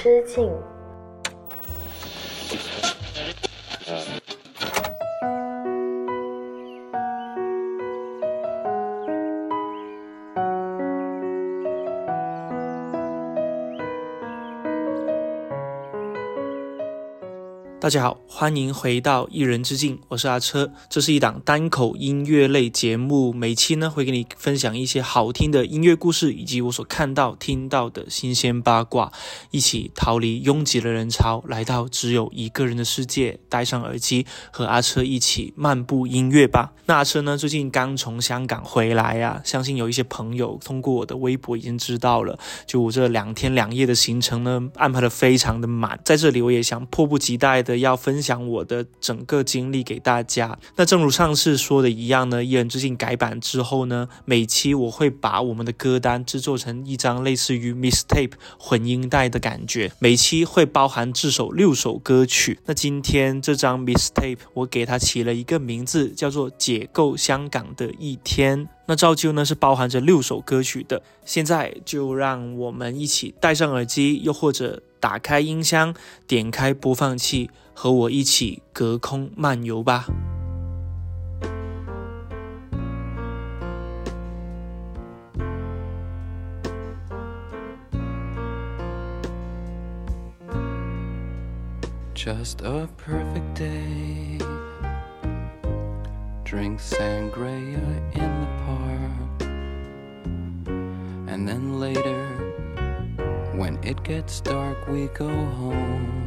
之境。大家好，欢迎回到一人之境，我是阿车。这是一档单口音乐类节目，每期呢会给你分享一些好听的音乐故事，以及我所看到、听到的新鲜八卦，一起逃离拥挤的人潮，来到只有一个人的世界，戴上耳机和阿车一起漫步音乐吧。那阿车呢最近刚从香港回来呀，相信有一些朋友通过我的微博已经知道了，就我这两天两夜的行程呢安排的非常的满，在这里我也想迫不及待的。要分享我的整个经历给大家。那正如上次说的一样呢，一人之境改版之后呢，每期我会把我们的歌单制作成一张类似于 mistape 混音带的感觉，每期会包含至少六首歌曲。那今天这张 mistape 我给它起了一个名字，叫做《解构香港的一天》。那照旧呢是包含着六首歌曲的。现在就让我们一起戴上耳机，又或者打开音箱，点开播放器。和我一起隔空漫游吧。Just a perfect day. Drink sangria in the park. And then later, when it gets dark, we go home.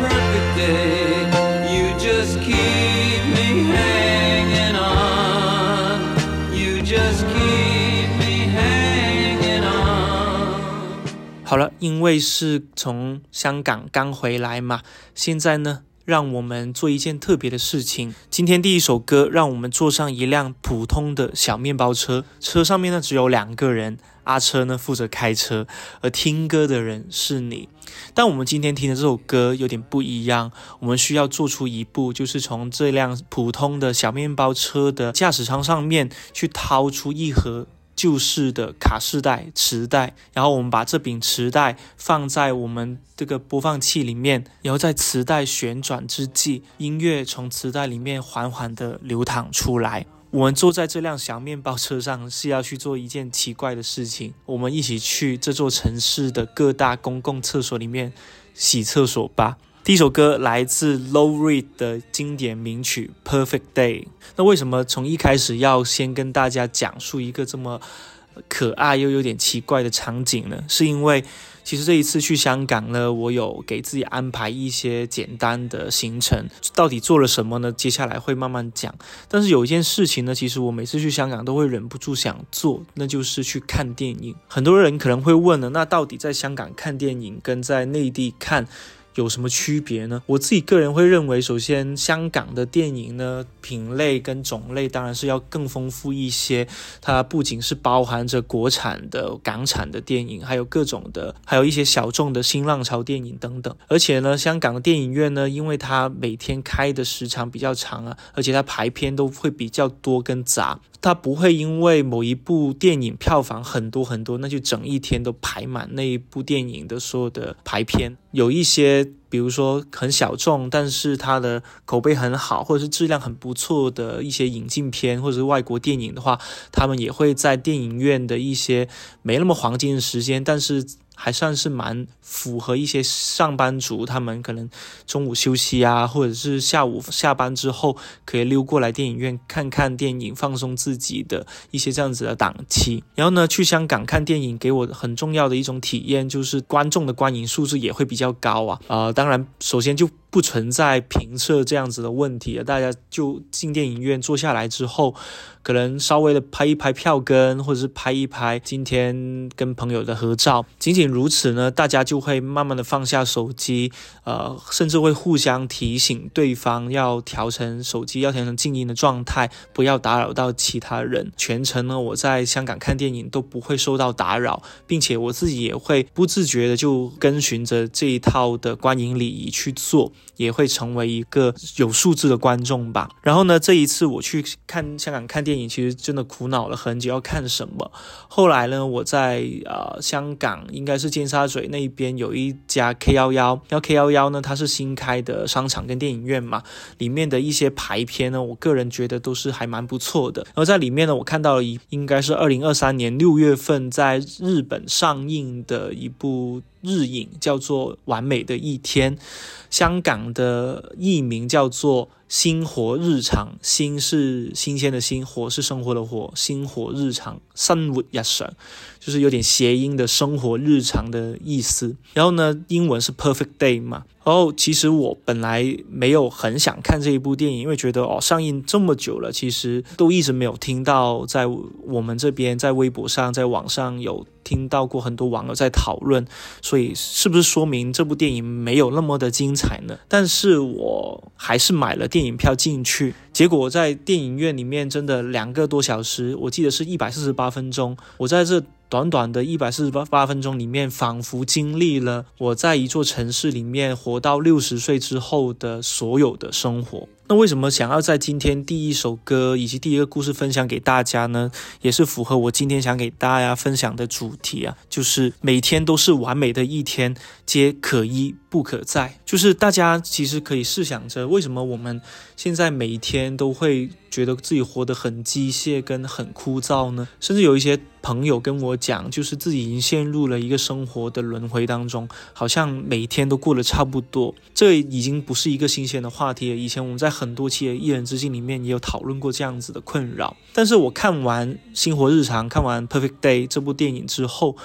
Perfect day. You just keep me hanging on. You just keep me hanging on. 好了，因为是从香港刚回来嘛，现在呢，让我们做一件特别的事情。今天第一首歌，让我们坐上一辆普通的小面包车，车上面呢只有两个人，阿车呢负责开车，而听歌的人是你。但我们今天听的这首歌有点不一样，我们需要做出一步，就是从这辆普通的小面包车的驾驶舱上面去掏出一盒。旧式的卡式带、磁带，然后我们把这柄磁带放在我们这个播放器里面，然后在磁带旋转之际，音乐从磁带里面缓缓地流淌出来。我们坐在这辆小面包车上是要去做一件奇怪的事情，我们一起去这座城市的各大公共厕所里面洗厕所吧。第一首歌来自 Low Reed 的经典名曲《Perfect Day》。那为什么从一开始要先跟大家讲述一个这么可爱又有点奇怪的场景呢？是因为其实这一次去香港呢，我有给自己安排一些简单的行程。到底做了什么呢？接下来会慢慢讲。但是有一件事情呢，其实我每次去香港都会忍不住想做，那就是去看电影。很多人可能会问了，那到底在香港看电影跟在内地看？有什么区别呢？我自己个人会认为，首先香港的电影呢，品类跟种类当然是要更丰富一些。它不仅是包含着国产的、港产的电影，还有各种的，还有一些小众的新浪潮电影等等。而且呢，香港的电影院呢，因为它每天开的时长比较长啊，而且它排片都会比较多跟杂，它不会因为某一部电影票房很多很多，那就整一天都排满那一部电影的所有的排片。有一些，比如说很小众，但是它的口碑很好，或者是质量很不错的一些引进片，或者是外国电影的话，他们也会在电影院的一些没那么黄金的时间，但是。还算是蛮符合一些上班族，他们可能中午休息啊，或者是下午下班之后可以溜过来电影院看看电影，放松自己的一些这样子的档期。然后呢，去香港看电影给我很重要的一种体验就是观众的观影素质也会比较高啊。呃，当然，首先就不存在评测这样子的问题了，大家就进电影院坐下来之后。可能稍微的拍一拍票根，或者是拍一拍今天跟朋友的合照，仅仅如此呢，大家就会慢慢的放下手机，呃，甚至会互相提醒对方要调成手机要调成静音的状态，不要打扰到其他人。全程呢，我在香港看电影都不会受到打扰，并且我自己也会不自觉的就跟循着这一套的观影礼仪去做，也会成为一个有素质的观众吧。然后呢，这一次我去看香港看电。影其实真的苦恼了很久，要看什么？后来呢，我在呃香港，应该是尖沙咀那边有一家 K 幺幺，然后 K 幺幺呢，它是新开的商场跟电影院嘛，里面的一些排片呢，我个人觉得都是还蛮不错的。然后在里面呢，我看到了一应该是二零二三年六月份在日本上映的一部日影，叫做《完美的一天》，香港的译名叫做。星火日常，星是新鲜的星，火是生活的火，星火日常，生活日常，就是有点谐音的生活日常的意思。然后呢，英文是 perfect day 嘛。然后其实我本来没有很想看这一部电影，因为觉得哦上映这么久了，其实都一直没有听到在我们这边在微博上、在网上有听到过很多网友在讨论，所以是不是说明这部电影没有那么的精彩呢？但是我还是买了电影票进去，结果在电影院里面真的两个多小时，我记得是一百四十八分钟，我在这。短短的一百四十八八分钟里面，仿佛经历了我在一座城市里面活到六十岁之后的所有的生活。那为什么想要在今天第一首歌以及第一个故事分享给大家呢？也是符合我今天想给大家分享的主题啊，就是每天都是完美的一天，皆可一不可再。就是大家其实可以试想着，为什么我们现在每一天都会觉得自己活得很机械跟很枯燥呢？甚至有一些朋友跟我讲，就是自己已经陷入了一个生活的轮回当中，好像每天都过得差不多。这已经不是一个新鲜的话题了。以前我们在很多期的《一人之境》里面也有讨论过这样子的困扰，但是我看完《星活日常》、看完《Perfect Day》这部电影之后，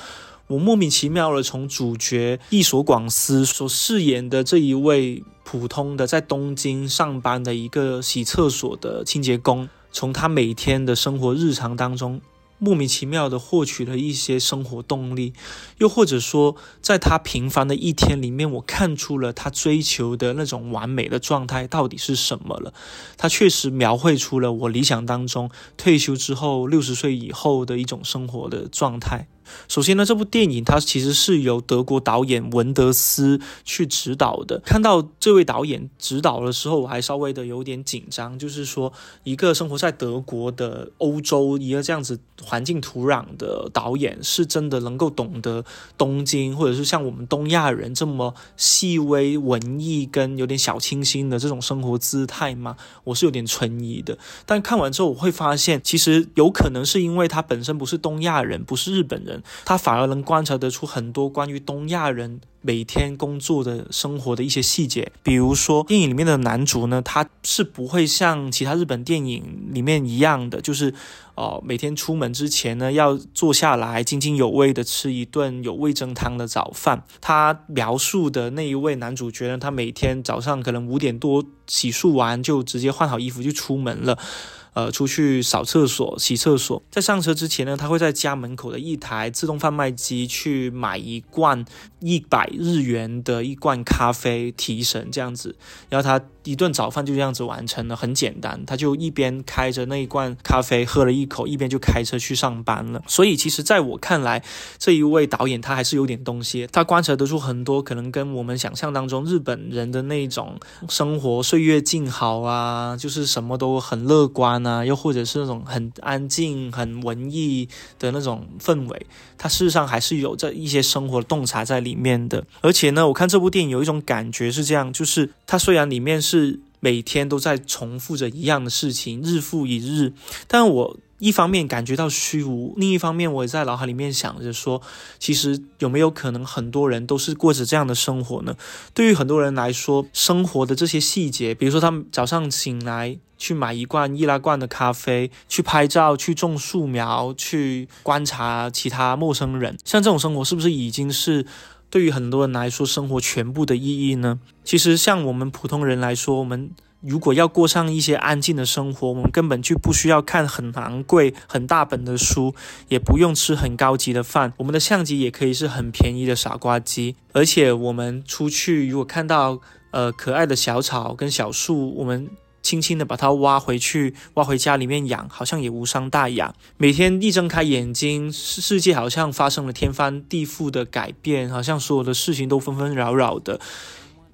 我莫名其妙的从主角易所广司所饰演的这一位普通的在东京上班的一个洗厕所的清洁工，从他每天的生活日常当中。莫名其妙的获取了一些生活动力，又或者说，在他平凡的一天里面，我看出了他追求的那种完美的状态到底是什么了。他确实描绘出了我理想当中退休之后六十岁以后的一种生活的状态。首先呢，这部电影它其实是由德国导演文德斯去指导的。看到这位导演指导的时候，我还稍微的有点紧张，就是说一个生活在德国的欧洲一个这样子环境土壤的导演，是真的能够懂得东京，或者是像我们东亚人这么细微文艺跟有点小清新的这种生活姿态吗？我是有点存疑的。但看完之后，我会发现，其实有可能是因为他本身不是东亚人，不是日本人。他反而能观察得出很多关于东亚人每天工作的生活的一些细节，比如说电影里面的男主呢，他是不会像其他日本电影里面一样的，就是哦每天出门之前呢要坐下来津津有味的吃一顿有味增汤的早饭。他描述的那一位男主角呢，他每天早上可能五点多洗漱完就直接换好衣服就出门了。呃，出去扫厕所、洗厕所，在上车之前呢，他会在家门口的一台自动贩卖机去买一罐一百日元的一罐咖啡提神，这样子，然后他一顿早饭就这样子完成了，很简单。他就一边开着那一罐咖啡喝了一口，一边就开车去上班了。所以，其实在我看来，这一位导演他还是有点东西，他观察得出很多可能跟我们想象当中日本人的那种生活岁月静好啊，就是什么都很乐观。啊，又或者是那种很安静、很文艺的那种氛围，它事实上还是有着一些生活洞察在里面的。而且呢，我看这部电影有一种感觉是这样，就是它虽然里面是每天都在重复着一样的事情，日复一日，但我。一方面感觉到虚无，另一方面我也在脑海里面想着说，其实有没有可能很多人都是过着这样的生活呢？对于很多人来说，生活的这些细节，比如说他们早上醒来去买一罐易拉罐的咖啡，去拍照，去种树苗，去观察其他陌生人，像这种生活是不是已经是？对于很多人来说，生活全部的意义呢？其实，像我们普通人来说，我们如果要过上一些安静的生活，我们根本就不需要看很昂贵、很大本的书，也不用吃很高级的饭，我们的相机也可以是很便宜的傻瓜机。而且，我们出去如果看到呃可爱的小草跟小树，我们轻轻的把它挖回去，挖回家里面养，好像也无伤大雅。每天一睁开眼睛，世世界好像发生了天翻地覆的改变，好像所有的事情都纷纷扰扰的。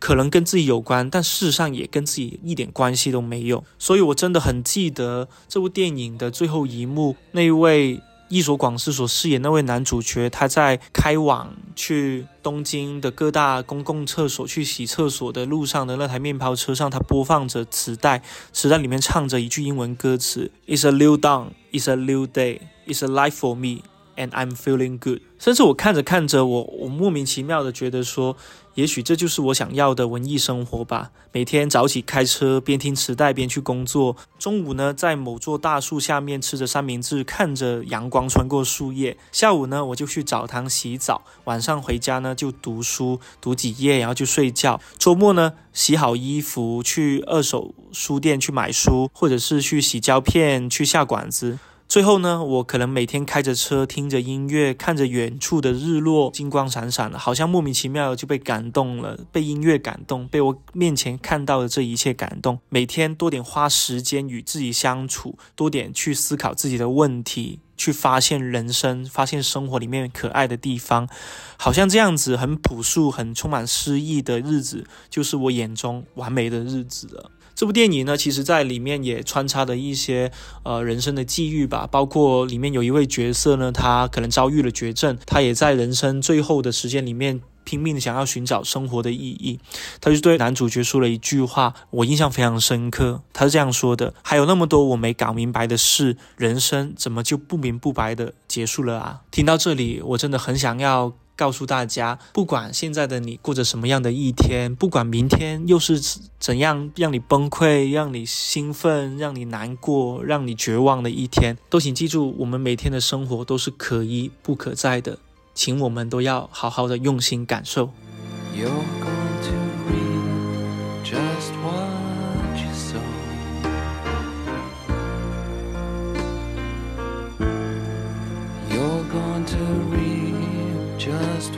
可能跟自己有关，但事实上也跟自己一点关系都没有。所以我真的很记得这部电影的最后一幕，那位伊佐广司所饰演那位男主角，他在开往去东京的各大公共厕所去洗厕所的路上的那台面包车上，他播放着磁带，磁带里面唱着一句英文歌词：“It's a new dawn, it's a new day, it's a life for me, and I'm feeling good。”甚至我看着看着，我我莫名其妙的觉得说。也许这就是我想要的文艺生活吧。每天早起开车，边听磁带边去工作。中午呢，在某座大树下面吃着三明治，看着阳光穿过树叶。下午呢，我就去澡堂洗澡。晚上回家呢，就读书，读几页，然后就睡觉。周末呢，洗好衣服去二手书店去买书，或者是去洗胶片，去下馆子。最后呢，我可能每天开着车，听着音乐，看着远处的日落，金光闪闪的，好像莫名其妙就被感动了，被音乐感动，被我面前看到的这一切感动。每天多点花时间与自己相处，多点去思考自己的问题，去发现人生，发现生活里面可爱的地方，好像这样子很朴素、很充满诗意的日子，就是我眼中完美的日子了。这部电影呢，其实在里面也穿插了一些呃人生的际遇吧，包括里面有一位角色呢，他可能遭遇了绝症，他也在人生最后的时间里面拼命的想要寻找生活的意义。他就对男主角说了一句话，我印象非常深刻。他是这样说的：“还有那么多我没搞明白的事，人生怎么就不明不白的结束了啊？”听到这里，我真的很想要。告诉大家，不管现在的你过着什么样的一天，不管明天又是怎样让你崩溃、让你兴奋、让你难过、让你绝望的一天，都请记住，我们每天的生活都是可一不可再的，请我们都要好好的用心感受。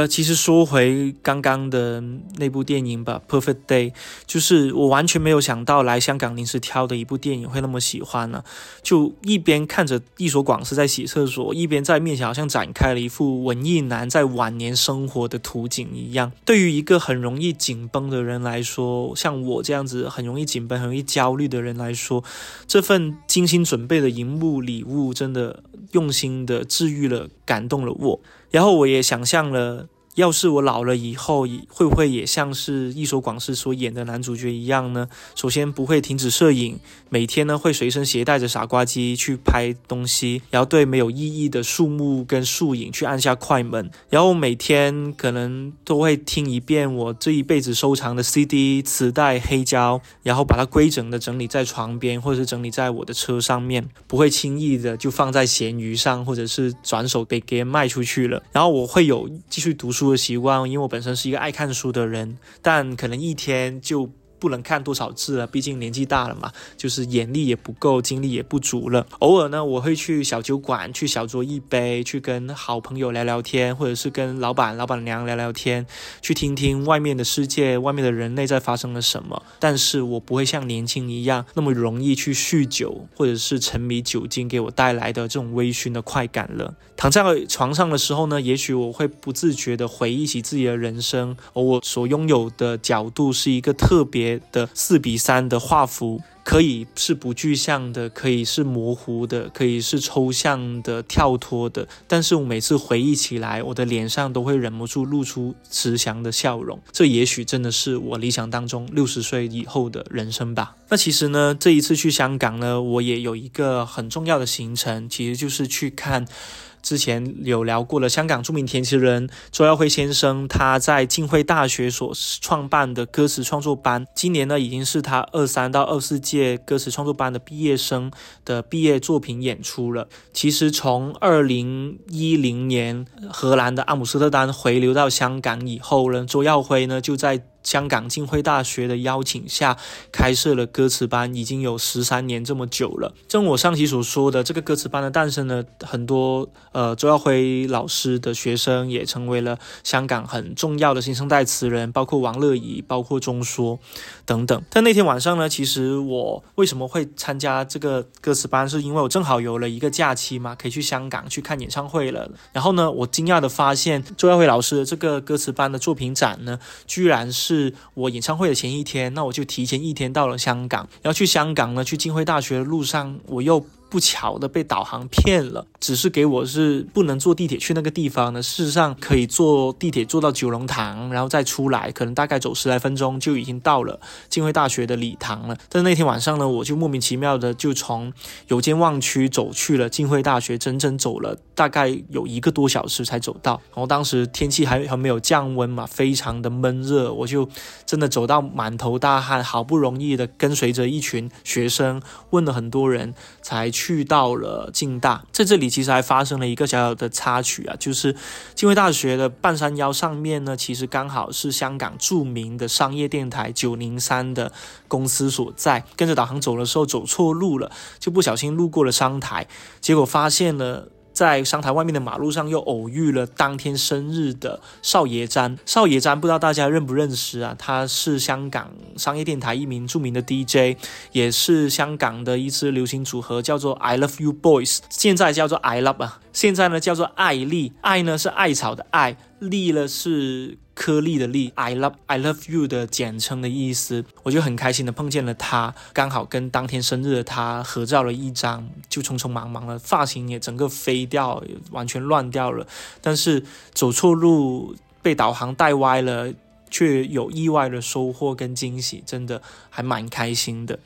了，其实说回刚刚的那部电影吧，《Perfect Day》，就是我完全没有想到来香港临时挑的一部电影会那么喜欢呢。就一边看着一所广司在洗厕所，一边在面前好像展开了一幅文艺男在晚年生活的图景一样。对于一个很容易紧绷的人来说，像我这样子很容易紧绷、很容易焦虑的人来说，这份精心准备的荧幕礼物，真的用心的治愈了、感动了我。然后我也想象了。要是我老了以后，会不会也像是一所广式所演的男主角一样呢？首先不会停止摄影，每天呢会随身携带着傻瓜机去拍东西，然后对没有意义的树木跟树影去按下快门，然后每天可能都会听一遍我这一辈子收藏的 CD、磁带、黑胶，然后把它规整的整理在床边，或者是整理在我的车上面，不会轻易的就放在闲鱼上，或者是转手给别人卖出去了。然后我会有继续读。书的习惯，因为我本身是一个爱看书的人，但可能一天就。不能看多少字了，毕竟年纪大了嘛，就是眼力也不够，精力也不足了。偶尔呢，我会去小酒馆，去小酌一杯，去跟好朋友聊聊天，或者是跟老板、老板娘聊聊天，去听听外面的世界、外面的人类在发生了什么。但是我不会像年轻一样那么容易去酗酒，或者是沉迷酒精给我带来的这种微醺的快感了。躺在床上的时候呢，也许我会不自觉地回忆起自己的人生，而我所拥有的角度是一个特别。的四比三的画幅，可以是不具象的，可以是模糊的，可以是抽象的、跳脱的。但是我每次回忆起来，我的脸上都会忍不住露出慈祥的笑容。这也许真的是我理想当中六十岁以后的人生吧。那其实呢，这一次去香港呢，我也有一个很重要的行程，其实就是去看。之前有聊过了，香港著名填词人周耀辉先生，他在浸会大学所创办的歌词创作班，今年呢已经是他二三到二四届歌词创作班的毕业生的毕业作品演出了。其实从二零一零年荷兰的阿姆斯特丹回流到香港以后呢，周耀辉呢就在。香港浸会大学的邀请下开设了歌词班，已经有十三年这么久了。正我上期所说的，这个歌词班的诞生呢，很多呃周耀辉老师的学生也成为了香港很重要的新生代词人，包括王乐怡，包括钟书等等。但那天晚上呢，其实我为什么会参加这个歌词班，是因为我正好有了一个假期嘛，可以去香港去看演唱会了。然后呢，我惊讶的发现周耀辉老师的这个歌词班的作品展呢，居然是。我演唱会的前一天，那我就提前一天到了香港。然后去香港呢，去浸会大学的路上，我又。不巧的被导航骗了，只是给我是不能坐地铁去那个地方的。事实上可以坐地铁坐到九龙塘，然后再出来，可能大概走十来分钟就已经到了浸会大学的礼堂了。但那天晚上呢，我就莫名其妙的就从油尖旺区走去了浸会大学，整整走了大概有一个多小时才走到。然后当时天气还还没有降温嘛，非常的闷热，我就真的走到满头大汗，好不容易的跟随着一群学生问了很多人才。去去到了浸大，在这里其实还发生了一个小小的插曲啊，就是浸会大学的半山腰上面呢，其实刚好是香港著名的商业电台九零三的公司所在。跟着导航走的时候走错路了，就不小心路过了商台，结果发现了。在商台外面的马路上，又偶遇了当天生日的少爷詹。少爷詹不知道大家认不认识啊？他是香港商业电台一名著名的 DJ，也是香港的一支流行组合，叫做 I Love You Boys，现在叫做 I Love 啊，现在呢叫做艾丽。艾呢是艾草的艾，丽呢是。颗粒的粒，I love I love you 的简称的意思，我就很开心的碰见了他，刚好跟当天生日的他合照了一张，就匆匆忙忙了，发型也整个飞掉，完全乱掉了，但是走错路被导航带歪了，却有意外的收获跟惊喜，真的还蛮开心的，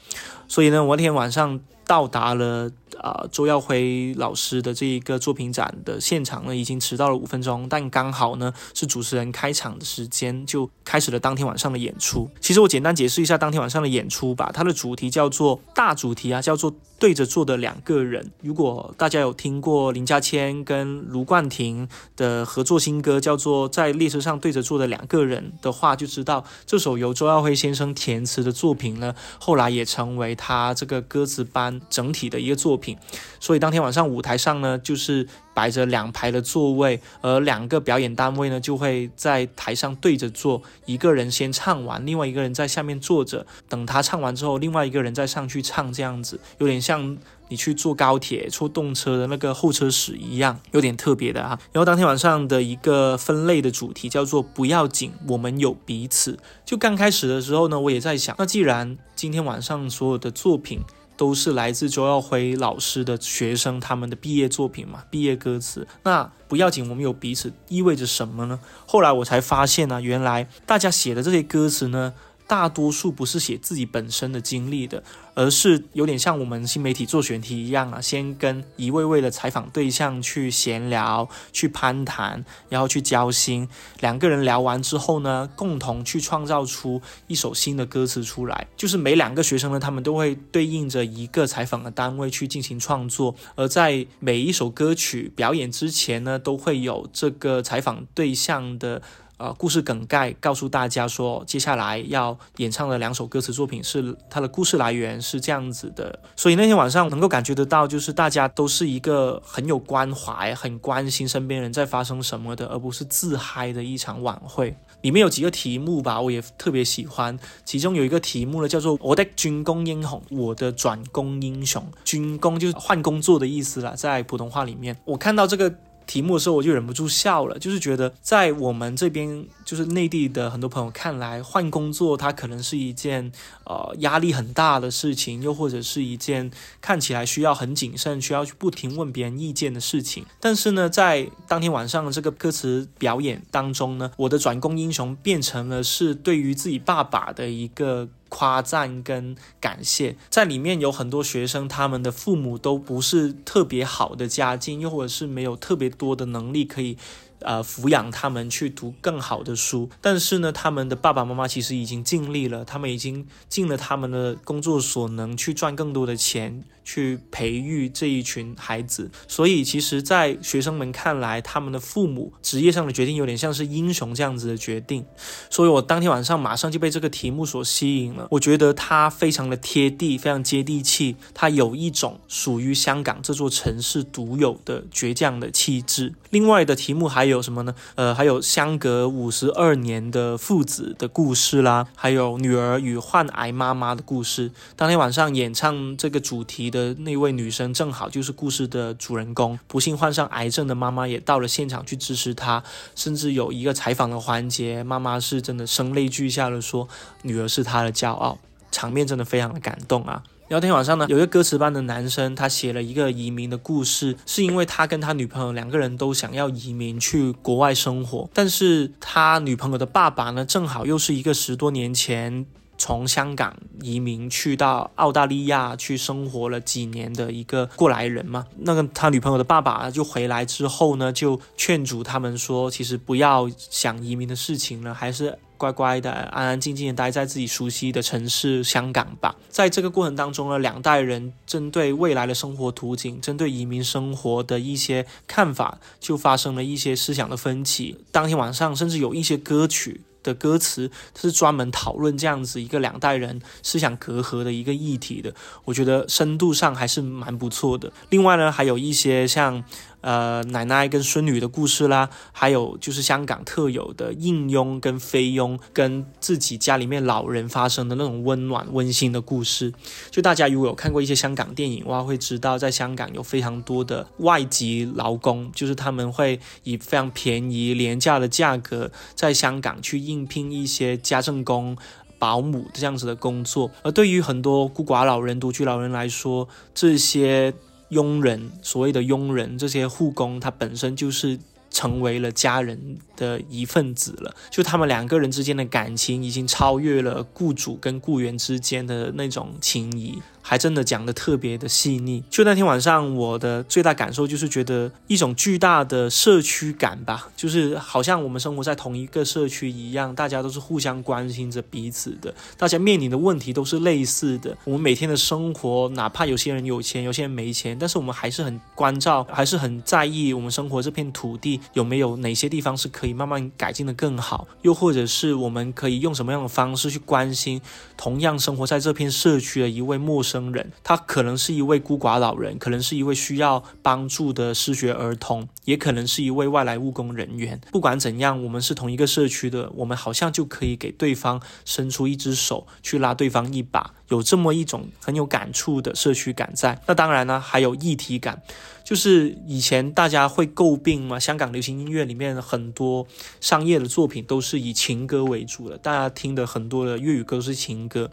所以呢，我那天晚上到达了。啊，周耀辉老师的这一个作品展的现场呢，已经迟到了五分钟，但刚好呢是主持人开场的时间，就开始了当天晚上的演出。其实我简单解释一下当天晚上的演出吧，它的主题叫做大主题啊，叫做对着坐的两个人。如果大家有听过林家谦跟卢冠廷的合作新歌，叫做在列车上对着坐的两个人的话，就知道这首由周耀辉先生填词的作品呢，后来也成为他这个歌词班整体的一个作品。所以当天晚上舞台上呢，就是摆着两排的座位，而两个表演单位呢，就会在台上对着坐，一个人先唱完，另外一个人在下面坐着，等他唱完之后，另外一个人再上去唱，这样子有点像你去坐高铁、坐动车的那个候车室一样，有点特别的哈。然后当天晚上的一个分类的主题叫做“不要紧，我们有彼此”。就刚开始的时候呢，我也在想，那既然今天晚上所有的作品。都是来自周耀辉老师的学生他们的毕业作品嘛，毕业歌词。那不要紧，我们有彼此，意味着什么呢？后来我才发现呢，原来大家写的这些歌词呢。大多数不是写自己本身的经历的，而是有点像我们新媒体做选题一样啊，先跟一位位的采访对象去闲聊、去攀谈，然后去交心。两个人聊完之后呢，共同去创造出一首新的歌词出来。就是每两个学生呢，他们都会对应着一个采访的单位去进行创作，而在每一首歌曲表演之前呢，都会有这个采访对象的。呃，故事梗概告诉大家说，接下来要演唱的两首歌词作品是它的故事来源是这样子的，所以那天晚上能够感觉得到，就是大家都是一个很有关怀、很关心身边人在发生什么的，而不是自嗨的一场晚会。里面有几个题目吧，我也特别喜欢，其中有一个题目呢，叫做“我的军工英雄”，我的转工英雄，军工就是换工作的意思了，在普通话里面，我看到这个。题目的时候，我就忍不住笑了，就是觉得在我们这边，就是内地的很多朋友看来，换工作它可能是一件呃压力很大的事情，又或者是一件看起来需要很谨慎、需要去不停问别人意见的事情。但是呢，在当天晚上的这个歌词表演当中呢，我的转工英雄变成了是对于自己爸爸的一个。夸赞跟感谢，在里面有很多学生，他们的父母都不是特别好的家境，又或者是没有特别多的能力可以。呃，抚养他们去读更好的书，但是呢，他们的爸爸妈妈其实已经尽力了，他们已经尽了他们的工作所能去赚更多的钱，去培育这一群孩子。所以，其实，在学生们看来，他们的父母职业上的决定有点像是英雄这样子的决定。所以我当天晚上马上就被这个题目所吸引了。我觉得它非常的贴地，非常接地气，它有一种属于香港这座城市独有的倔强的气质。另外的题目还有。有什么呢？呃，还有相隔五十二年的父子的故事啦，还有女儿与患癌妈妈的故事。当天晚上演唱这个主题的那位女生，正好就是故事的主人公。不幸患上癌症的妈妈也到了现场去支持她，甚至有一个采访的环节，妈妈是真的声泪俱下的说，女儿是她的骄傲，场面真的非常的感动啊。聊天晚上呢，有一个歌词班的男生，他写了一个移民的故事，是因为他跟他女朋友两个人都想要移民去国外生活，但是他女朋友的爸爸呢，正好又是一个十多年前从香港移民去到澳大利亚去生活了几年的一个过来人嘛。那个他女朋友的爸爸就回来之后呢，就劝阻他们说，其实不要想移民的事情了，还是。乖乖的，安安静静的待在自己熟悉的城市香港吧。在这个过程当中呢，两代人针对未来的生活图景，针对移民生活的一些看法，就发生了一些思想的分歧。当天晚上，甚至有一些歌曲的歌词是专门讨论这样子一个两代人思想隔阂的一个议题的。我觉得深度上还是蛮不错的。另外呢，还有一些像。呃，奶奶跟孙女的故事啦，还有就是香港特有的应佣跟菲佣跟自己家里面老人发生的那种温暖温馨的故事。就大家如果有看过一些香港电影的话，会知道在香港有非常多的外籍劳工，就是他们会以非常便宜廉价的价格在香港去应聘一些家政工、保姆这样子的工作。而对于很多孤寡老人、独居老人来说，这些。佣人，所谓的佣人，这些护工，他本身就是成为了家人的一份子了。就他们两个人之间的感情，已经超越了雇主跟雇员之间的那种情谊。还真的讲的特别的细腻。就那天晚上，我的最大感受就是觉得一种巨大的社区感吧，就是好像我们生活在同一个社区一样，大家都是互相关心着彼此的，大家面临的问题都是类似的。我们每天的生活，哪怕有些人有钱，有些人没钱，但是我们还是很关照，还是很在意我们生活这片土地有没有哪些地方是可可以慢慢改进的更好，又或者是我们可以用什么样的方式去关心同样生活在这片社区的一位陌生。生人，他可能是一位孤寡老人，可能是一位需要帮助的失学儿童，也可能是一位外来务工人员。不管怎样，我们是同一个社区的，我们好像就可以给对方伸出一只手，去拉对方一把，有这么一种很有感触的社区感在。那当然呢，还有议题感。就是以前大家会诟病嘛，香港流行音乐里面很多商业的作品都是以情歌为主的，大家听的很多的粤语歌都是情歌。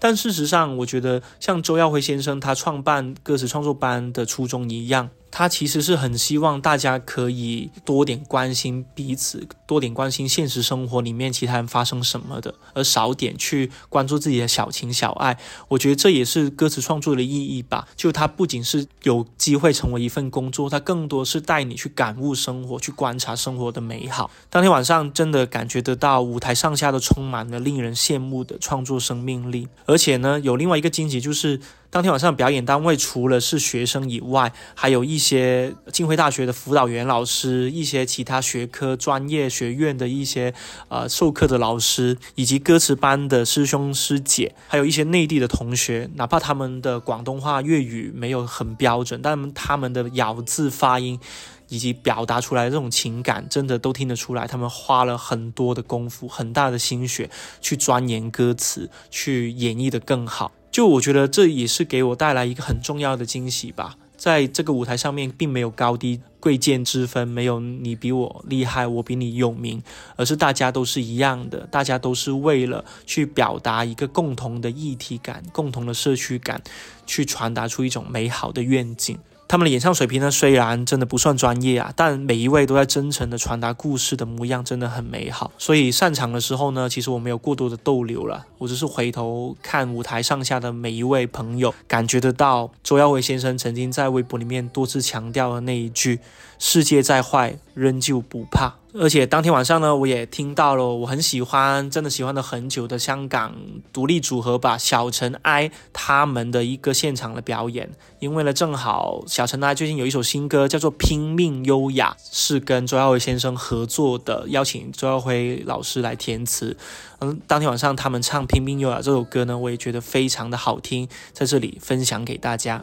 但事实上，我觉得像周耀辉先生他创办歌词创作班的初衷一样。他其实是很希望大家可以多点关心彼此，多点关心现实生活里面其他人发生什么的，而少点去关注自己的小情小爱。我觉得这也是歌词创作的意义吧。就它不仅是有机会成为一份工作，它更多是带你去感悟生活，去观察生活的美好。当天晚上真的感觉得到舞台上下都充满了令人羡慕的创作生命力，而且呢，有另外一个惊喜就是。当天晚上表演单位除了是学生以外，还有一些浸会大学的辅导员老师，一些其他学科专业学院的一些呃授课的老师，以及歌词班的师兄师姐，还有一些内地的同学，哪怕他们的广东话粤语没有很标准，但他们的咬字发音以及表达出来的这种情感，真的都听得出来，他们花了很多的功夫，很大的心血去钻研歌词，去演绎的更好。就我觉得这也是给我带来一个很重要的惊喜吧，在这个舞台上面，并没有高低贵贱之分，没有你比我厉害，我比你有名，而是大家都是一样的，大家都是为了去表达一个共同的议题感、共同的社区感，去传达出一种美好的愿景。他们的演唱水平呢，虽然真的不算专业啊，但每一位都在真诚地传达故事的模样，真的很美好。所以散场的时候呢，其实我没有过多的逗留了，我只是回头看舞台上下的每一位朋友，感觉得到周耀辉先生曾经在微博里面多次强调的那一句：“世界再坏，仍旧不怕。”而且当天晚上呢，我也听到了我很喜欢、真的喜欢了很久的香港独立组合吧，小尘埃他们的一个现场的表演。因为呢，正好小尘埃最近有一首新歌叫做《拼命优雅》，是跟周耀辉先生合作的，邀请周耀辉老师来填词。嗯，当天晚上他们唱《拼命优雅》这首歌呢，我也觉得非常的好听，在这里分享给大家。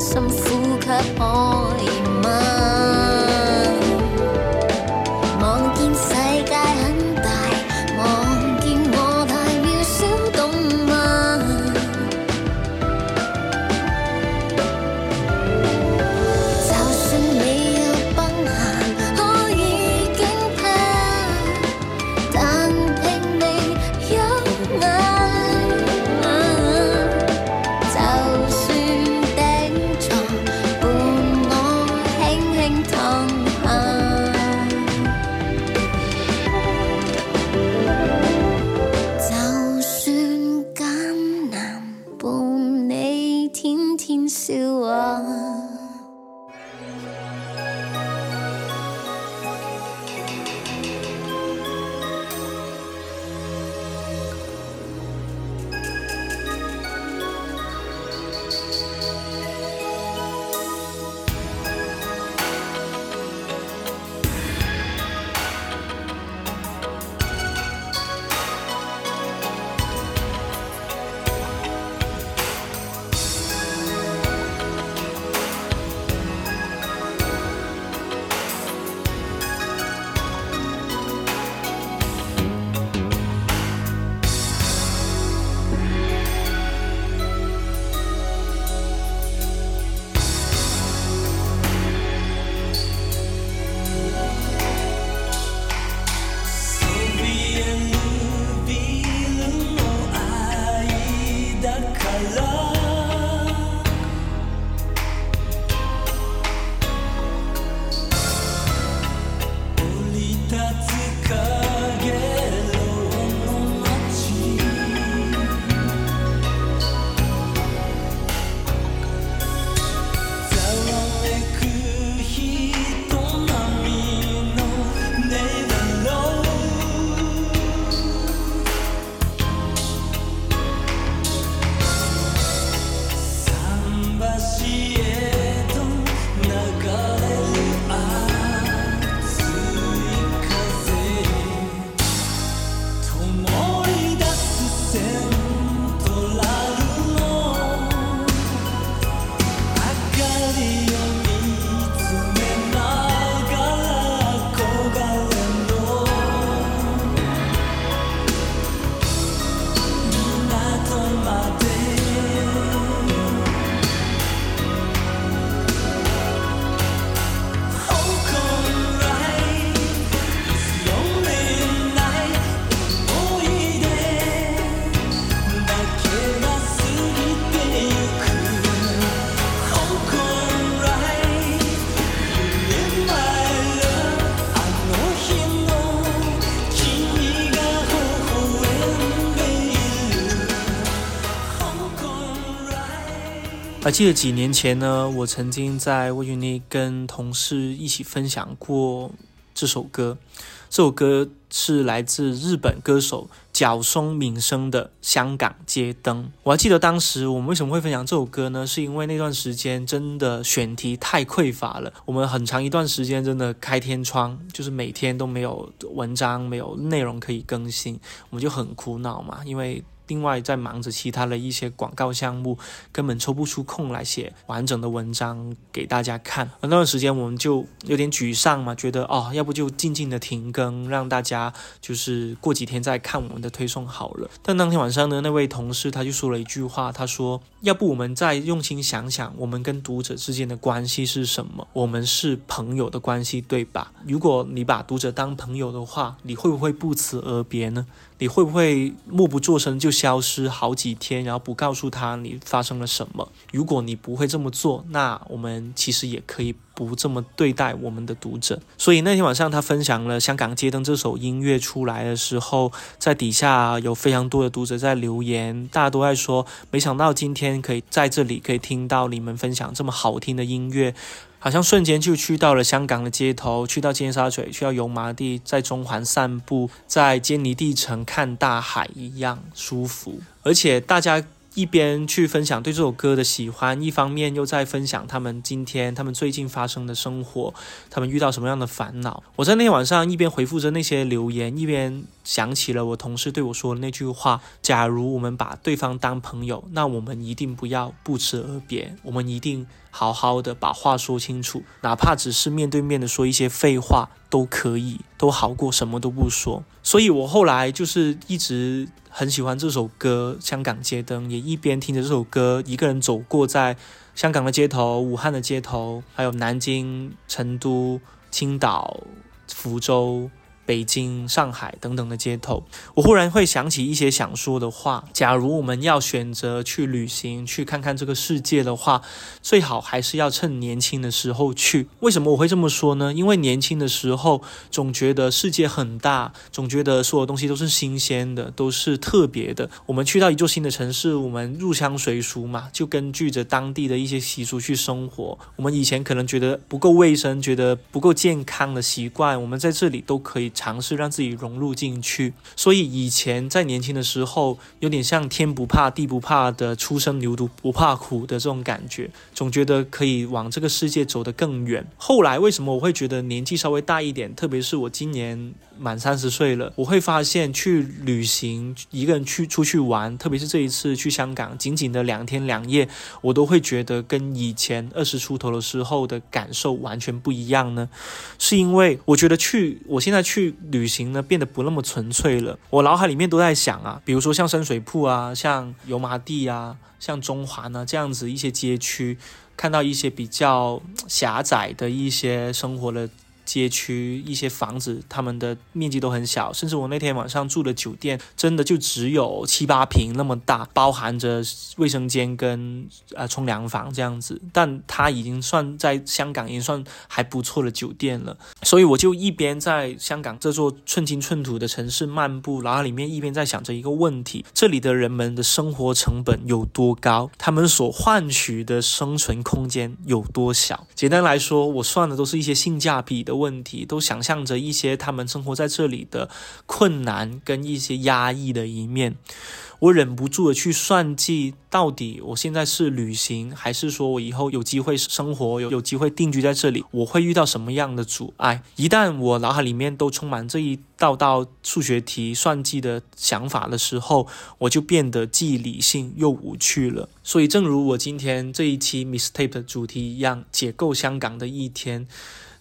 深呼吸可记得几年前呢，我曾经在微云内跟同事一起分享过这首歌。这首歌是来自日本歌手角松敏生的《香港街灯》。我还记得当时我们为什么会分享这首歌呢？是因为那段时间真的选题太匮乏了，我们很长一段时间真的开天窗，就是每天都没有文章、没有内容可以更新，我们就很苦恼嘛，因为。另外，在忙着其他的一些广告项目，根本抽不出空来写完整的文章给大家看。那段时间，我们就有点沮丧嘛，觉得哦，要不就静静的停更，让大家就是过几天再看我们的推送好了。但当天晚上呢，那位同事他就说了一句话，他说：“要不我们再用心想想，我们跟读者之间的关系是什么？我们是朋友的关系，对吧？如果你把读者当朋友的话，你会不会不辞而别呢？”你会不会默不作声就消失好几天，然后不告诉他你发生了什么？如果你不会这么做，那我们其实也可以不这么对待我们的读者。所以那天晚上他分享了《香港街灯》这首音乐出来的时候，在底下有非常多的读者在留言，大家都在说，没想到今天可以在这里可以听到你们分享这么好听的音乐。好像瞬间就去到了香港的街头，去到尖沙咀，去到油麻地，在中环散步，在坚尼地城看大海一样舒服，而且大家。一边去分享对这首歌的喜欢，一方面又在分享他们今天、他们最近发生的生活，他们遇到什么样的烦恼。我在那天晚上一边回复着那些留言，一边想起了我同事对我说的那句话：假如我们把对方当朋友，那我们一定不要不辞而别，我们一定好好的把话说清楚，哪怕只是面对面的说一些废话都可以，都好过什么都不说。所以我后来就是一直。很喜欢这首歌《香港街灯》，也一边听着这首歌，一个人走过在香港的街头、武汉的街头，还有南京、成都、青岛、福州。北京、上海等等的街头，我忽然会想起一些想说的话。假如我们要选择去旅行，去看看这个世界的话，最好还是要趁年轻的时候去。为什么我会这么说呢？因为年轻的时候总觉得世界很大，总觉得所有东西都是新鲜的，都是特别的。我们去到一座新的城市，我们入乡随俗嘛，就根据着当地的一些习俗去生活。我们以前可能觉得不够卫生，觉得不够健康的习惯，我们在这里都可以。尝试让自己融入进去，所以以前在年轻的时候，有点像天不怕地不怕的初生牛犊不怕虎的这种感觉，总觉得可以往这个世界走得更远。后来为什么我会觉得年纪稍微大一点，特别是我今年满三十岁了，我会发现去旅行，一个人去出去玩，特别是这一次去香港，仅仅的两天两夜，我都会觉得跟以前二十出头的时候的感受完全不一样呢？是因为我觉得去，我现在去。旅行呢，变得不那么纯粹了。我脑海里面都在想啊，比如说像深水埗啊，像油麻地啊，像中环啊这样子一些街区，看到一些比较狭窄的一些生活的。街区一些房子，他们的面积都很小，甚至我那天晚上住的酒店，真的就只有七八平那么大，包含着卫生间跟呃冲凉房这样子。但它已经算在香港已经算还不错的酒店了。所以我就一边在香港这座寸金寸土的城市漫步，然后里面一边在想着一个问题：这里的人们的生活成本有多高？他们所换取的生存空间有多小？简单来说，我算的都是一些性价比的。问题都想象着一些他们生活在这里的困难跟一些压抑的一面，我忍不住的去算计，到底我现在是旅行，还是说我以后有机会生活，有有机会定居在这里，我会遇到什么样的阻碍？一旦我脑海里面都充满这一道道数学题算计的想法的时候，我就变得既理性又无趣了。所以，正如我今天这一期 Mistape 的主题一样，解构香港的一天。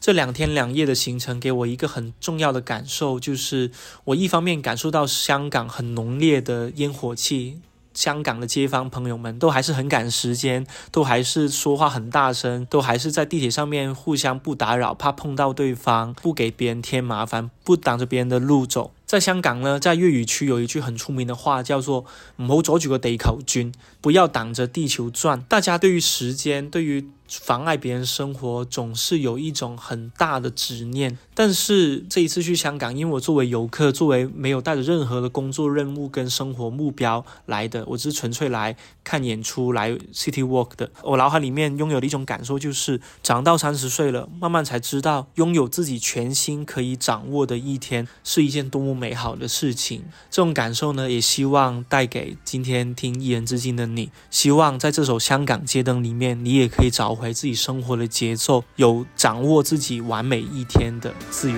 这两天两夜的行程给我一个很重要的感受，就是我一方面感受到香港很浓烈的烟火气，香港的街坊朋友们都还是很赶时间，都还是说话很大声，都还是在地铁上面互相不打扰，怕碰到对方，不给别人添麻烦，不挡着别人的路走。在香港呢，在粤语区有一句很出名的话，叫做“唔好阻住个地球转”，不要挡着地球转。大家对于时间，对于妨碍别人生活，总是有一种很大的执念。但是这一次去香港，因为我作为游客，作为没有带着任何的工作任务跟生活目标来的，我只是纯粹来看演出、来 City Walk 的。我脑海里面拥有的一种感受就是，长到三十岁了，慢慢才知道，拥有自己全新可以掌握的一天，是一件多么美好的事情。这种感受呢，也希望带给今天听一人之境的你。希望在这首《香港街灯》里面，你也可以找。回自己生活的节奏，有掌握自己完美一天的自由。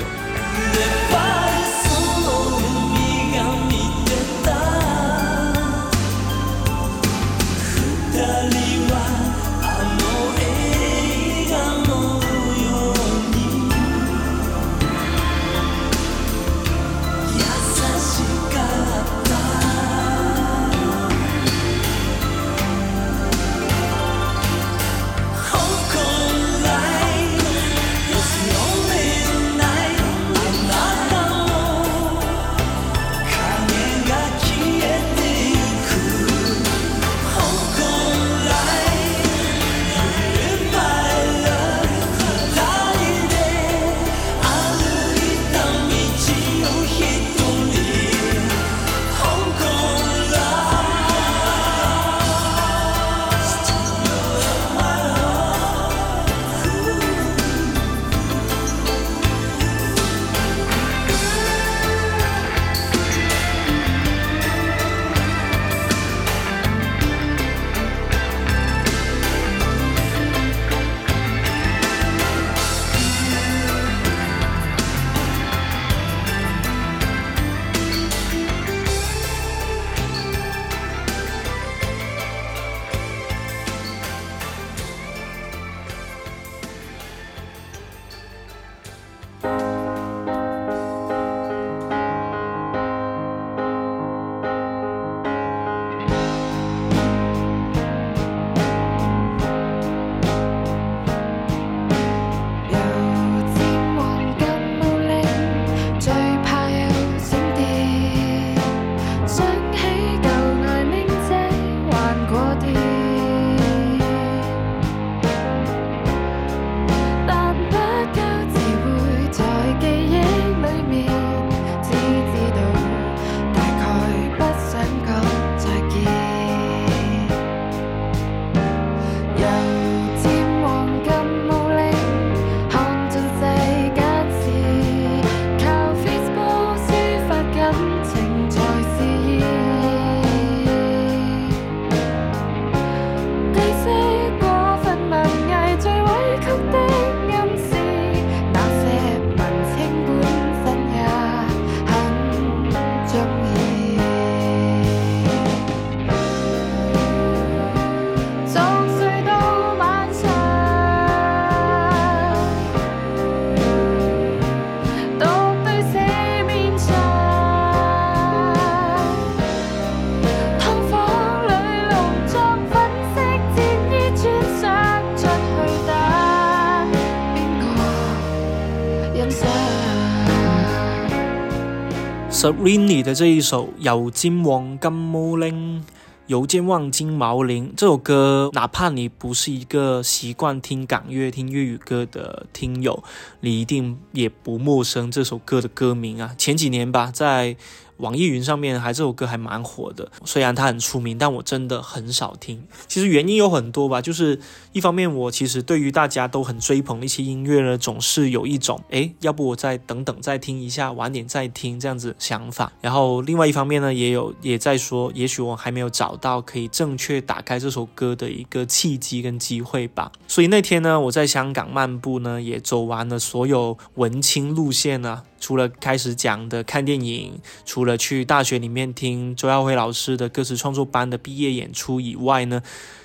Serini 的这一首《有金王金毛铃》，有健忘金毛铃这首歌，哪怕你不是一个习惯听港乐、听粤语歌的听友，你一定也不陌生这首歌的歌名啊。前几年吧，在网易云上面还这首歌还蛮火的，虽然它很出名，但我真的很少听。其实原因有很多吧，就是一方面我其实对于大家都很追捧的一些音乐呢，总是有一种诶，要不我再等等再听一下，晚点再听这样子想法。然后另外一方面呢，也有也在说，也许我还没有找到可以正确打开这首歌的一个契机跟机会吧。所以那天呢，我在香港漫步呢，也走完了所有文青路线啊。除了开始讲的看电影，除了去大学里面听周耀辉老师的歌词创作班的毕业演出以外呢，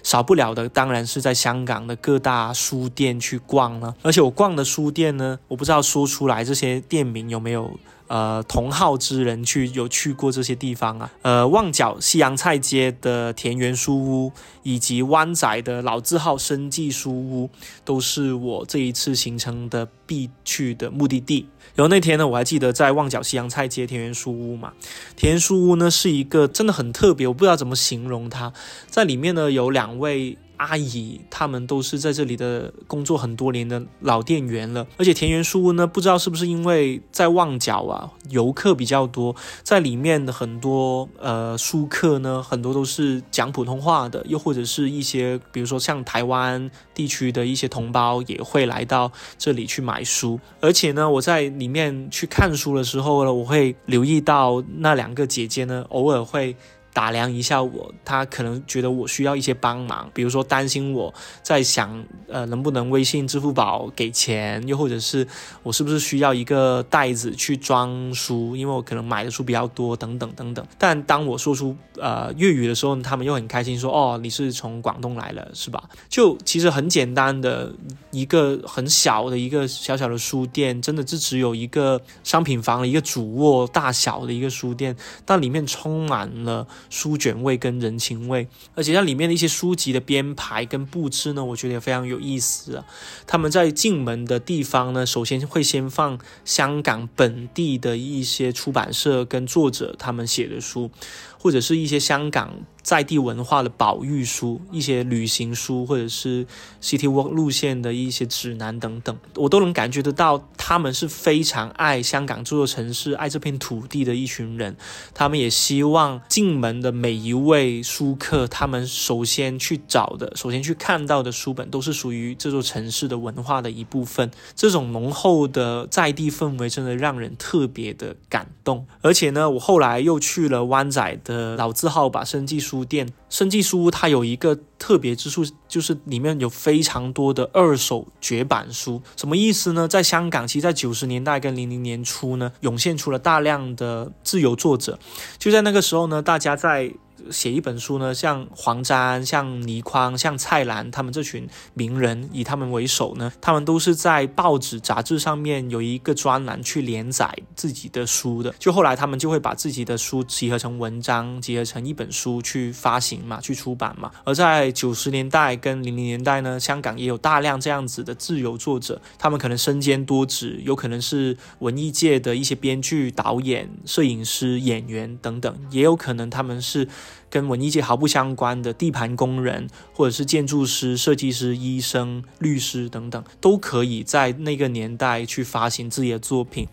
少不了的当然是在香港的各大书店去逛了。而且我逛的书店呢，我不知道说出来这些店名有没有。呃，同好之人去有去过这些地方啊？呃，旺角西洋菜街的田园书屋，以及湾仔的老字号生记书屋，都是我这一次行程的必去的目的地。然后那天呢，我还记得在旺角西洋菜街田园书屋嘛，田园书屋呢是一个真的很特别，我不知道怎么形容它，在里面呢有两位。阿姨，他们都是在这里的工作很多年的老店员了。而且田园书屋呢，不知道是不是因为在旺角啊，游客比较多，在里面的很多呃书客呢，很多都是讲普通话的，又或者是一些比如说像台湾地区的一些同胞也会来到这里去买书。而且呢，我在里面去看书的时候呢，我会留意到那两个姐姐呢，偶尔会。打量一下我，他可能觉得我需要一些帮忙，比如说担心我在想，呃，能不能微信、支付宝给钱，又或者是我是不是需要一个袋子去装书，因为我可能买的书比较多，等等等等。但当我说出呃粤语的时候，他们又很开心，说哦，你是从广东来了，是吧？就其实很简单的一个很小的一个小小的书店，真的就只有一个商品房一个主卧大小的一个书店，但里面充满了。书卷味跟人情味，而且它里面的一些书籍的编排跟布置呢，我觉得也非常有意思啊。他们在进门的地方呢，首先会先放香港本地的一些出版社跟作者他们写的书，或者是一些香港。在地文化的保育书、一些旅行书，或者是 City Walk 路线的一些指南等等，我都能感觉得到，他们是非常爱香港这座城市、爱这片土地的一群人。他们也希望进门的每一位书客，他们首先去找的、首先去看到的书本，都是属于这座城市的文化的一部分。这种浓厚的在地氛围，真的让人特别的感动。而且呢，我后来又去了湾仔的老字号吧生技书。书店生技书屋，它有一个特别之处，就是里面有非常多的二手绝版书。什么意思呢？在香港，其实，在九十年代跟零零年初呢，涌现出了大量的自由作者。就在那个时候呢，大家在。写一本书呢，像黄沾、像倪匡、像蔡澜他们这群名人，以他们为首呢，他们都是在报纸、杂志上面有一个专栏去连载自己的书的。就后来他们就会把自己的书集合成文章，集合成一本书去发行嘛，去出版嘛。而在九十年代跟零零年代呢，香港也有大量这样子的自由作者，他们可能身兼多职，有可能是文艺界的一些编剧、导演、摄影师、演员等等，也有可能他们是。跟文艺界毫不相关的地盘工人，或者是建筑师、设计师、医生、律师等等，都可以在那个年代去发行自己的作品。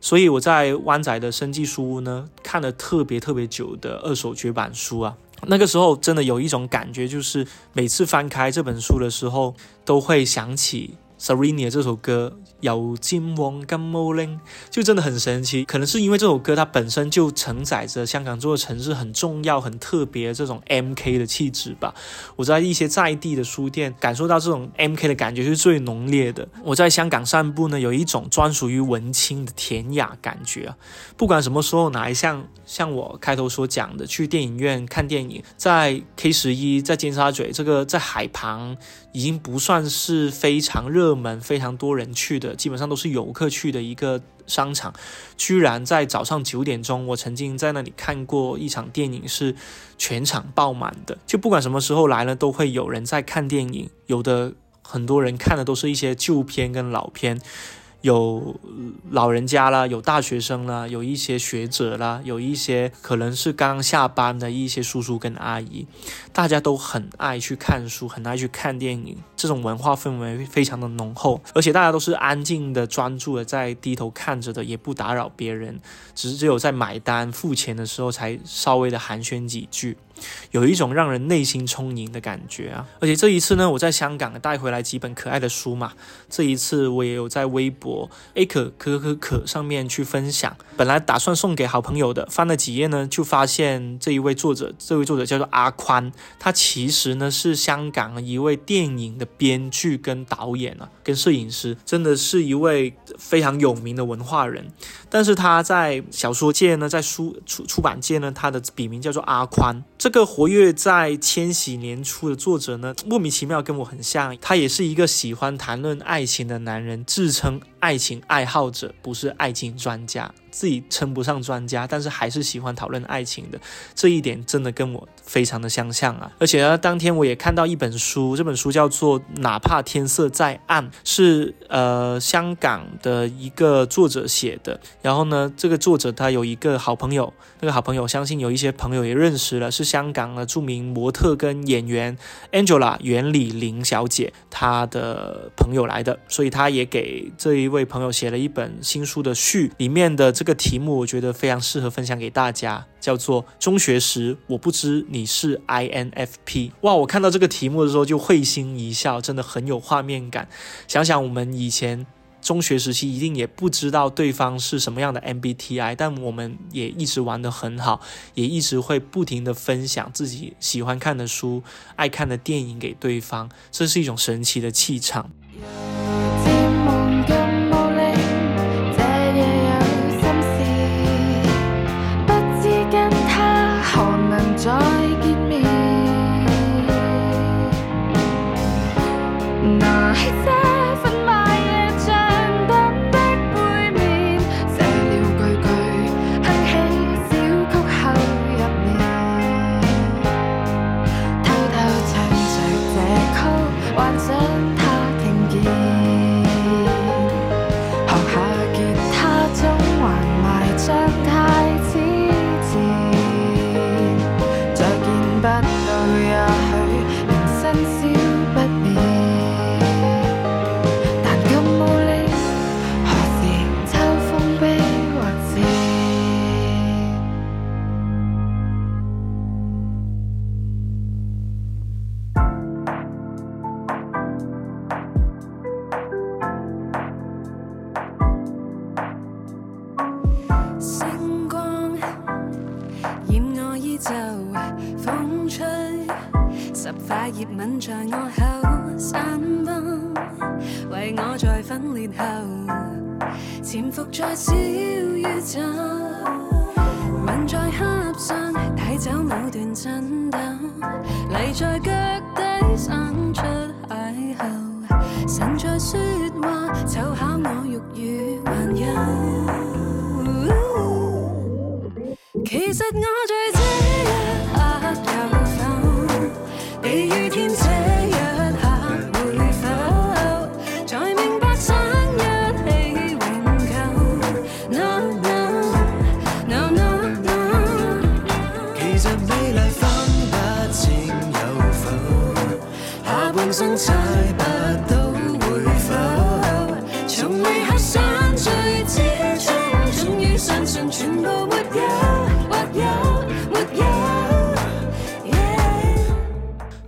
所以我在湾仔的生计书屋呢，看了特别特别久的二手绝版书啊。那个时候真的有一种感觉，就是每次翻开这本书的时候，都会想起 Serenia 这首歌。有金王金毛令，就真的很神奇。可能是因为这首歌它本身就承载着香港这座城市很重要、很特别这种 M K 的气质吧。我在一些在地的书店感受到这种 M K 的感觉是最浓烈的。我在香港散步呢，有一种专属于文青的典雅感觉啊。不管什么时候哪一项，像我开头所讲的，去电影院看电影，在 K 十一，在尖沙咀这个在海旁，已经不算是非常热门、非常多人去的。基本上都是游客去的一个商场，居然在早上九点钟，我曾经在那里看过一场电影，是全场爆满的。就不管什么时候来了，都会有人在看电影。有的很多人看的都是一些旧片跟老片。有老人家啦，有大学生啦，有一些学者啦，有一些可能是刚下班的一些叔叔跟阿姨，大家都很爱去看书，很爱去看电影，这种文化氛围非常的浓厚，而且大家都是安静的、专注的在低头看着的，也不打扰别人，只是只有在买单付钱的时候才稍微的寒暄几句。有一种让人内心充盈的感觉啊！而且这一次呢，我在香港带回来几本可爱的书嘛。这一次我也有在微博 A 可可可可上面去分享。本来打算送给好朋友的，翻了几页呢，就发现这一位作者，这位作者叫做阿宽，他其实呢是香港一位电影的编剧跟导演啊，跟摄影师，真的是一位非常有名的文化人。但是他在小说界呢，在书出出版界呢，他的笔名叫做阿宽。这这个活跃在千禧年初的作者呢，莫名其妙跟我很像，他也是一个喜欢谈论爱情的男人，自称爱情爱好者，不是爱情专家。自己称不上专家，但是还是喜欢讨论爱情的。这一点真的跟我非常的相像啊！而且呢，当天我也看到一本书，这本书叫做《哪怕天色再暗》，是呃香港的一个作者写的。然后呢，这个作者他有一个好朋友，那个好朋友相信有一些朋友也认识了，是香港的著名模特跟演员 Angela 袁李玲小姐，她的朋友来的，所以他也给这一位朋友写了一本新书的序，里面的这个题目我觉得非常适合分享给大家，叫做“中学时我不知你是 INFP”。哇，我看到这个题目的时候就会心一笑，真的很有画面感。想想我们以前。中学时期一定也不知道对方是什么样的 MBTI，但我们也一直玩得很好，也一直会不停的分享自己喜欢看的书、爱看的电影给对方，这是一种神奇的气场。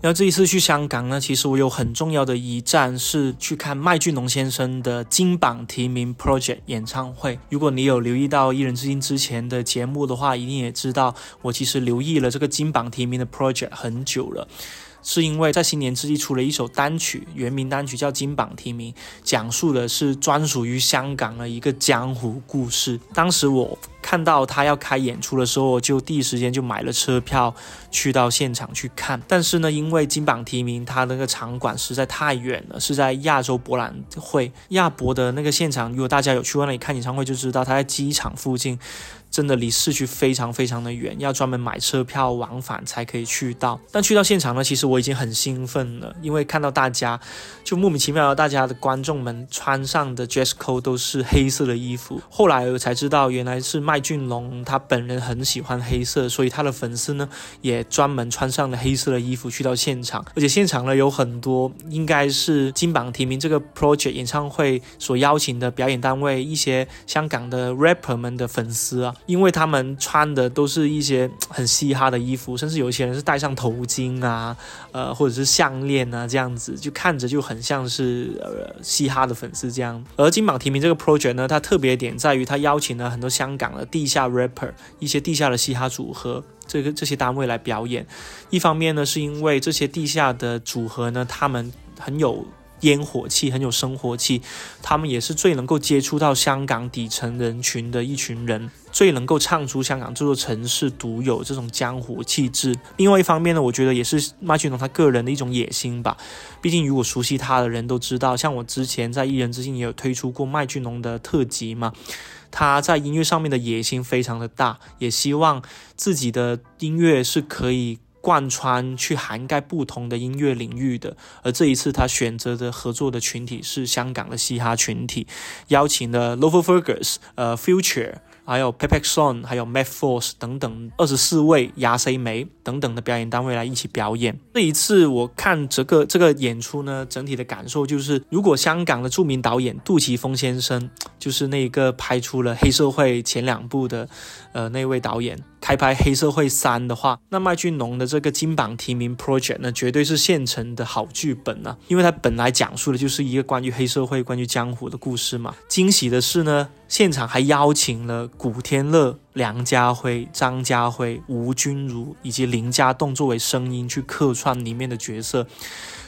然后这一次去香港呢，其实我有很重要的一站是去看麦浚龙先生的金榜题名 Project 演唱会。如果你有留意到《一人之境》之前的节目的话，一定也知道我其实留意了这个金榜题名的 Project 很久了。是因为在新年之际出了一首单曲，原名单曲叫《金榜题名》，讲述的是专属于香港的一个江湖故事。当时我看到他要开演出的时候，我就第一时间就买了车票去到现场去看。但是呢，因为《金榜题名》他那个场馆实在太远了，是在亚洲博览会亚博的那个现场。如果大家有去过那里看演唱会，就知道他在机场附近。真的离市区非常非常的远，要专门买车票往返才可以去到。但去到现场呢，其实我已经很兴奋了，因为看到大家就莫名其妙的，大家的观众们穿上的 dress code 都是黑色的衣服。后来我才知道，原来是麦浚龙他本人很喜欢黑色，所以他的粉丝呢也专门穿上了黑色的衣服去到现场。而且现场呢有很多应该是金榜题名这个 project 演唱会所邀请的表演单位，一些香港的 rapper 们的粉丝啊。因为他们穿的都是一些 很嘻哈的衣服，甚至有一些人是戴上头巾啊，呃，或者是项链啊，这样子就看着就很像是呃嘻哈的粉丝这样。而金榜题名这个 project 呢，它特别点在于它邀请了很多香港的地下 rapper，一些地下的嘻哈组合，这个这些单位来表演。一方面呢，是因为这些地下的组合呢，他们很有。烟火气很有生活气，他们也是最能够接触到香港底层人群的一群人，最能够唱出香港这座城市独有这种江湖气质。另外一方面呢，我觉得也是麦浚龙他个人的一种野心吧。毕竟如果熟悉他的人都知道，像我之前在艺人之境也有推出过麦浚龙的特辑嘛。他在音乐上面的野心非常的大，也希望自己的音乐是可以贯穿去涵盖不同的音乐领域的。而这一次他选择的合作的群体是香港的嘻哈群体，邀请了 Lover Fergus、呃 Future。还有 Pepe Son，还有 Matt Force 等等二十四位亚 C 梅等等的表演单位来一起表演。这一次我看这个这个演出呢，整体的感受就是，如果香港的著名导演杜琪峰先生，就是那个拍出了黑社会前两部的，呃那位导演。开拍《黑社会三》的话，那麦浚龙的这个金榜题名 project 呢，绝对是现成的好剧本呢，因为它本来讲述的就是一个关于黑社会、关于江湖的故事嘛。惊喜的是呢，现场还邀请了古天乐、梁家辉、张家辉、吴君如以及林家栋作为声音去客串里面的角色。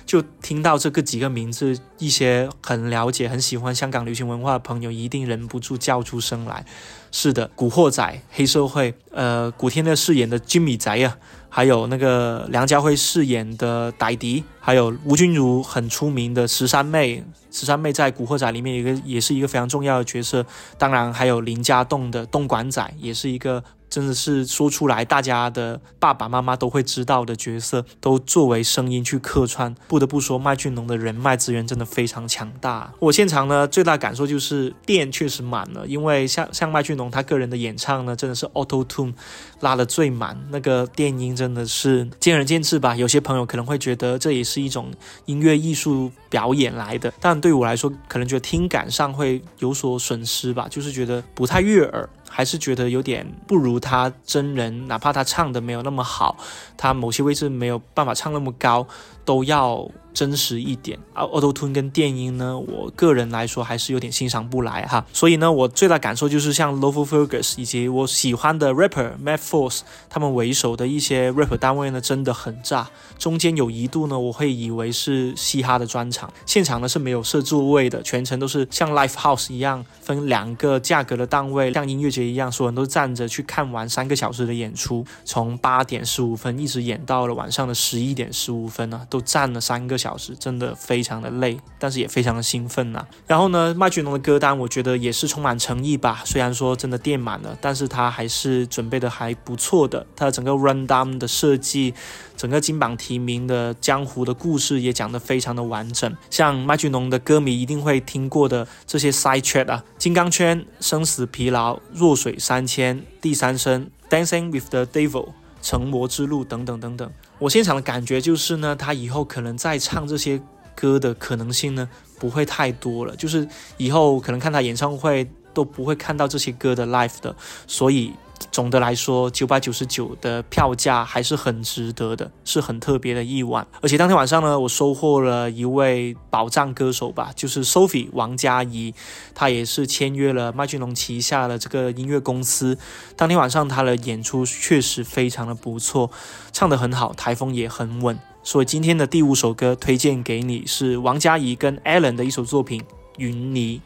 就听到这个几个名字，一些很了解、很喜欢香港流行文化的朋友一定忍不住叫出声来。是的，古惑仔、黑社会，呃，古天乐饰演的金米仔啊，还有那个梁家辉饰演的歹迪，还有吴君如很出名的十三妹，十三妹在古惑仔里面一个也是一个非常重要的角色。当然还有林家栋的东莞仔，也是一个。真的是说出来，大家的爸爸妈妈都会知道的角色，都作为声音去客串。不得不说，麦浚龙的人脉资源真的非常强大。我现场呢，最大感受就是电确实满了，因为像像麦浚龙他个人的演唱呢，真的是 Auto Tune 拉的最满，那个电音真的是见仁见智吧。有些朋友可能会觉得这也是一种音乐艺术表演来的，但对我来说，可能觉得听感上会有所损失吧，就是觉得不太悦耳。还是觉得有点不如他真人，哪怕他唱的没有那么好，他某些位置没有办法唱那么高，都要。真实一点啊，Auto Tune 跟电音呢，我个人来说还是有点欣赏不来哈。所以呢，我最大感受就是像 l o v e Fergus 以及我喜欢的 rapper Matt Force 他们为首的一些 rapper 单位呢，真的很炸。中间有一度呢，我会以为是嘻哈的专场，现场呢是没有设座位的，全程都是像 Live House 一样分两个价格的档位，像音乐节一样，所有人都站着去看完三个小时的演出，从八点十五分一直演到了晚上的十一点十五分呢，都站了三个小。小时真的非常的累，但是也非常的兴奋呐。然后呢，麦浚龙的歌单我觉得也是充满诚意吧。虽然说真的垫满了，但是他还是准备的还不错的。他的整个 run down 的设计，整个金榜题名的江湖的故事也讲得非常的完整。像麦浚龙的歌迷一定会听过的这些 side track 啊，金刚圈、生死疲劳、弱水三千、第三声、Dancing with the Devil、成魔之路等等等等。我现场的感觉就是呢，他以后可能再唱这些歌的可能性呢不会太多了，就是以后可能看他演唱会都不会看到这些歌的 live 的，所以。总的来说，九百九十九的票价还是很值得的，是很特别的一晚。而且当天晚上呢，我收获了一位宝藏歌手吧，就是 Sophie 王佳怡，她也是签约了麦浚龙旗下的这个音乐公司。当天晚上她的演出确实非常的不错，唱得很好，台风也很稳。所以今天的第五首歌推荐给你是王佳怡跟 Alan 的一首作品《云泥》。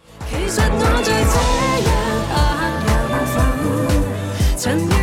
曾遇到这一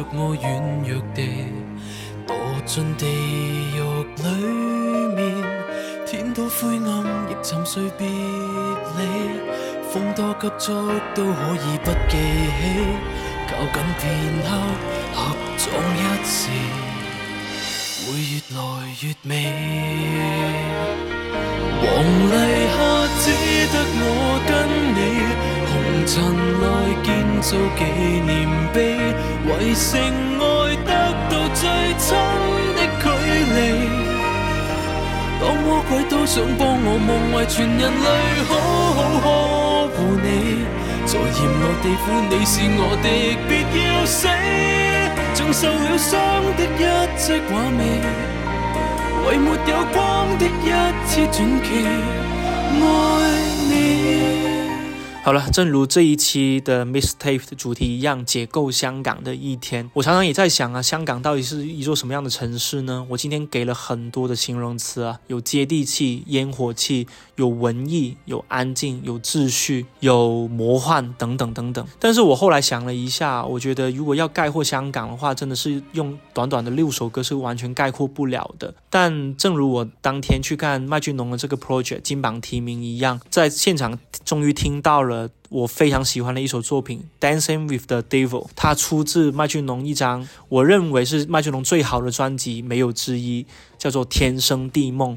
着我软弱地堕进地狱里面，天都灰暗，亦沉睡别离。風多急促都可以不記起，靠緊片刻合葬一時，會越來越美。黃泥下只得我跟，塵來建造紀念碑，為性愛得到最親的距離。當魔鬼都想幫我夢為全人類好好呵护你，在炎熱地府你是我的，別要死，像受了傷的一隻畫眉。為沒有光的一次傳奇，愛你。好了，正如这一期的 Mixtape 的主题一样，解构香港的一天。我常常也在想啊，香港到底是一座什么样的城市呢？我今天给了很多的形容词啊，有接地气、烟火气，有文艺，有安静，有秩序，有魔幻等等等等。但是我后来想了一下，我觉得如果要概括香港的话，真的是用短短的六首歌是完全概括不了的。但正如我当天去看麦浚龙的这个 project 金榜题名一样，在现场终于听到了。我非常喜欢的一首作品《Dancing with the Devil》，它出自麦浚龙一张我认为是麦浚龙最好的专辑，没有之一，叫做《天生地梦》，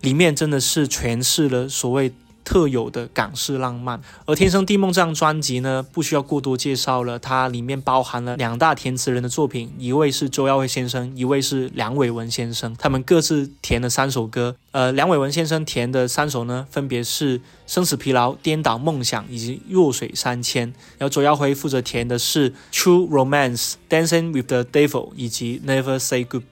里面真的是诠释了所谓特有的港式浪漫。而《天生地梦》这张专辑呢，不需要过多介绍了，它里面包含了两大填词人的作品，一位是周耀辉先生，一位是梁伟文先生，他们各自填了三首歌。呃，梁伟文先生填的三首呢，分别是《生死疲劳》《颠倒梦想》以及《弱水三千》，然后周耀辉负责填的是《True Romance》《Dancing with the Devil》以及《Never Say Goodbye》。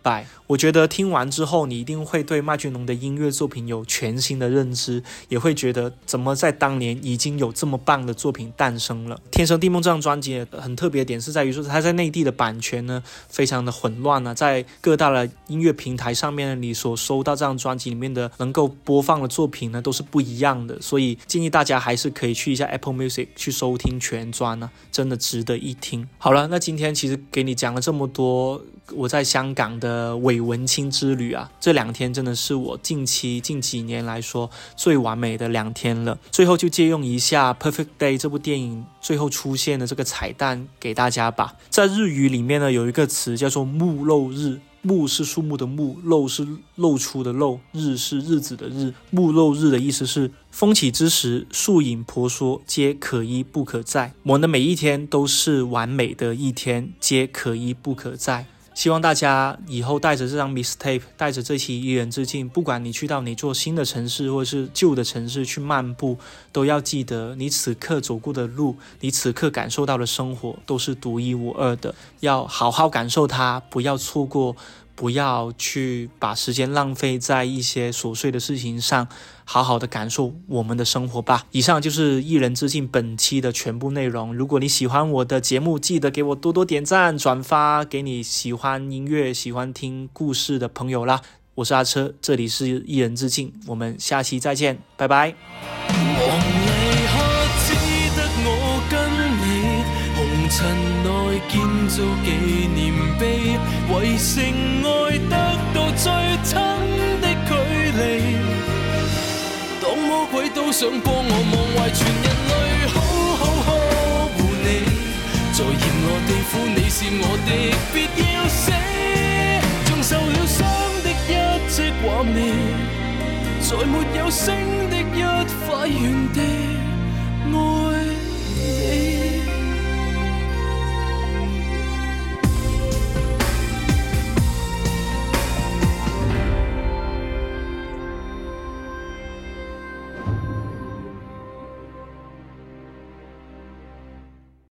我觉得听完之后，你一定会对麦浚龙的音乐作品有全新的认知，也会觉得怎么在当年已经有这么棒的作品诞生了。《天生地梦》这张专辑很特别的点是在于说，它在内地的版权呢非常的混乱啊，在各大的音乐平台上面，你所收到这张专辑里面的能够播放的作品呢都是不一样的，所以建议大家还是可以去一下 Apple Music 去收听全专呢、真的值得一听。好了，那今天其实给你讲了这么多我在香港的伪文青之旅啊，这两天真的是我近期近几年来说最完美的两天了。最后就借用一下《Perfect Day》这部电影最后出现的这个彩蛋给大家吧。在日语里面呢，有一个词叫做“木漏日”。木是树木的木，露是露出的露，日是日子的日。木露日的意思是风起之时，树影婆娑，皆可依不可在。我们的每一天都是完美的一天，皆可依不可在。希望大家以后带着这张 Mistape，带着这期一人之境，不管你去到哪座新的城市或是旧的城市去漫步，都要记得你此刻走过的路，你此刻感受到的生活都是独一无二的，要好好感受它，不要错过，不要去把时间浪费在一些琐碎的事情上。好好的感受我们的生活吧。以上就是一人之境本期的全部内容。如果你喜欢我的节目，记得给我多多点赞、转发给你喜欢音乐、喜欢听故事的朋友啦。我是阿车，这里是一人之境，我们下期再见，拜拜。最親的距離。當魔鬼都想幫我夢為全人類好好呵护你，在炎熱地府你是我的，別要死，像受了傷的一隻畫眉。在没有星的一塊原地，愛